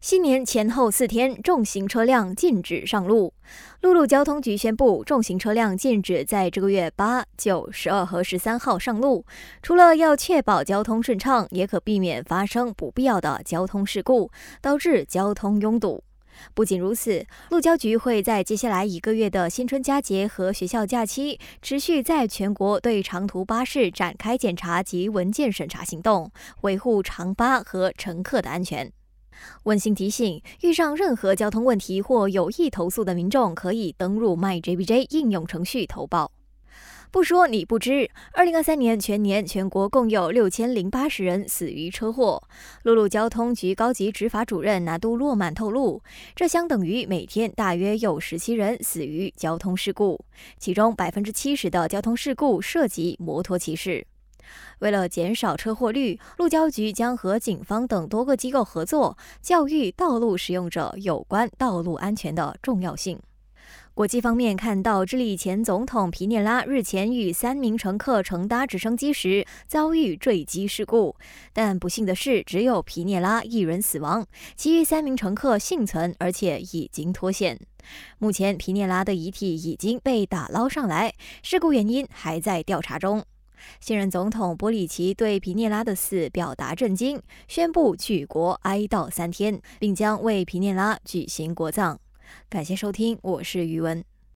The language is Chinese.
新年前后四天，重型车辆禁止上路。陆路交通局宣布，重型车辆禁止在这个月八、九、十二和十三号上路。除了要确保交通顺畅，也可避免发生不必要的交通事故，导致交通拥堵。不仅如此，路交局会在接下来一个月的新春佳节和学校假期，持续在全国对长途巴士展开检查及文件审查行动，维护长巴和乘客的安全。温馨提醒：遇上任何交通问题或有意投诉的民众，可以登入 MyJBJ 应用程序投报。不说你不知，二零二三年全年全国共有六千零八十人死于车祸。陆路交通局高级执法主任拿督洛曼透露，这相等于每天大约有十七人死于交通事故，其中百分之七十的交通事故涉及摩托骑士。为了减少车祸率，路交局将和警方等多个机构合作，教育道路使用者有关道路安全的重要性。国际方面，看到智利前总统皮涅拉日前与三名乘客乘搭直升机时遭遇坠机事故，但不幸的是，只有皮涅拉一人死亡，其余三名乘客幸存，而且已经脱险。目前，皮涅拉的遗体已经被打捞上来，事故原因还在调查中。现任总统波里奇对皮涅拉的死表达震惊，宣布举国哀悼三天，并将为皮涅拉举行国葬。感谢收听，我是余文。